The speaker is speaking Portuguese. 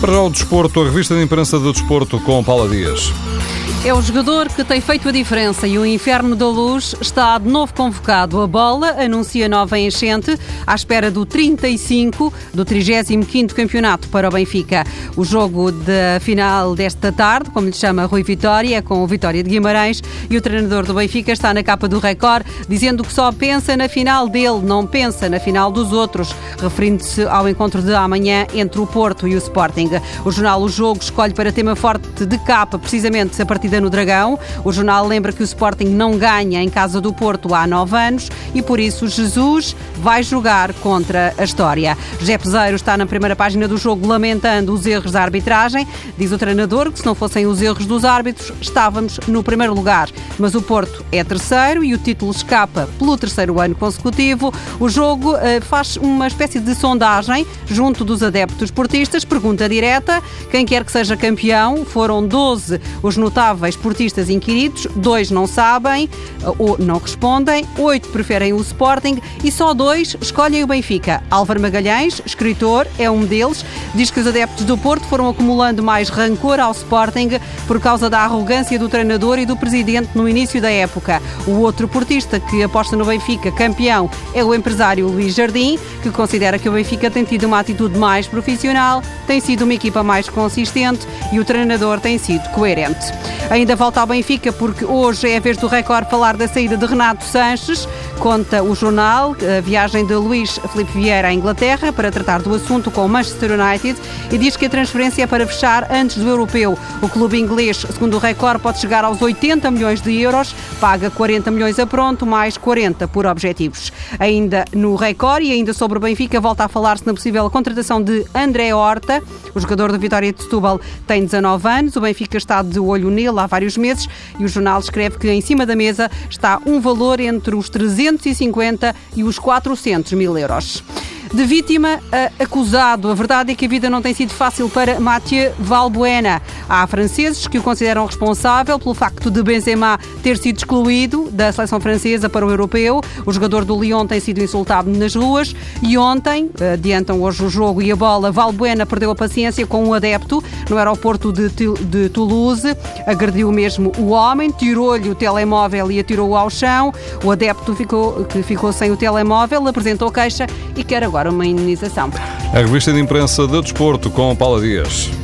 Para o desporto, a revista de imprensa do desporto com Paula Dias. É o jogador que tem feito a diferença e o Inferno da Luz está de novo convocado. A bola anuncia nova enchente à espera do 35 do 35º campeonato para o Benfica. O jogo da final desta tarde, como lhe chama Rui Vitória, é com o Vitória de Guimarães e o treinador do Benfica está na capa do Record dizendo que só pensa na final dele, não pensa na final dos outros, referindo-se ao encontro de amanhã entre o Porto e o Sporting. O jornal O Jogo escolhe para tema forte de capa precisamente a partir partida no Dragão. O jornal lembra que o Sporting não ganha em casa do Porto há nove anos e por isso Jesus vai jogar contra a história. José está na primeira página do jogo lamentando os erros da arbitragem. Diz o treinador que se não fossem os erros dos árbitros, estávamos no primeiro lugar. Mas o Porto é terceiro e o título escapa pelo terceiro ano consecutivo. O jogo uh, faz uma espécie de sondagem junto dos adeptos portistas. Pergunta direta: quem quer que seja campeão? Foram 12 os notáveis esportistas inquiridos, dois não sabem eh, ou não respondem, oito preferem o Sporting e só dois escolhem o Benfica. Álvaro Magalhães, escritor, é um deles, diz que os adeptos do Porto foram acumulando mais rancor ao Sporting por causa da arrogância do treinador e do presidente no início da época. O outro portista que aposta no Benfica campeão é o empresário Luís Jardim, que considera que o Benfica tem tido uma atitude mais profissional, tem sido uma equipa mais consistente e o treinador tem sido coerente. Ainda volta ao Benfica porque hoje é a vez do Record falar da saída de Renato Sanches. Conta o jornal a viagem de Luís Felipe Vieira à Inglaterra para tratar do assunto com o Manchester United e diz que a transferência é para fechar antes do europeu. O clube inglês, segundo o Record, pode chegar aos 80 milhões de euros, paga 40 milhões a pronto, mais 40 por objetivos. Ainda no Record e ainda sobre o Benfica, volta a falar-se na possível contratação de André Horta. O jogador do Vitória de Setúbal tem 19 anos, o Benfica está de olho nele há vários meses e o jornal escreve que em cima da mesa está um valor entre os 350 e os 400 mil euros. De vítima a acusado, a verdade é que a vida não tem sido fácil para Mathieu Valbuena. Há franceses que o consideram responsável pelo facto de Benzema ter sido excluído da seleção francesa para o europeu. O jogador do Lyon tem sido insultado nas ruas e ontem, adiantam hoje o jogo e a bola, Valbuena perdeu a paciência com um adepto no aeroporto de, de Toulouse, agrediu mesmo o homem, tirou-lhe o telemóvel e atirou-o ao chão. O adepto ficou, que ficou sem o telemóvel apresentou queixa e quer agora uma indenização. A revista de imprensa do Desporto com Paula Dias.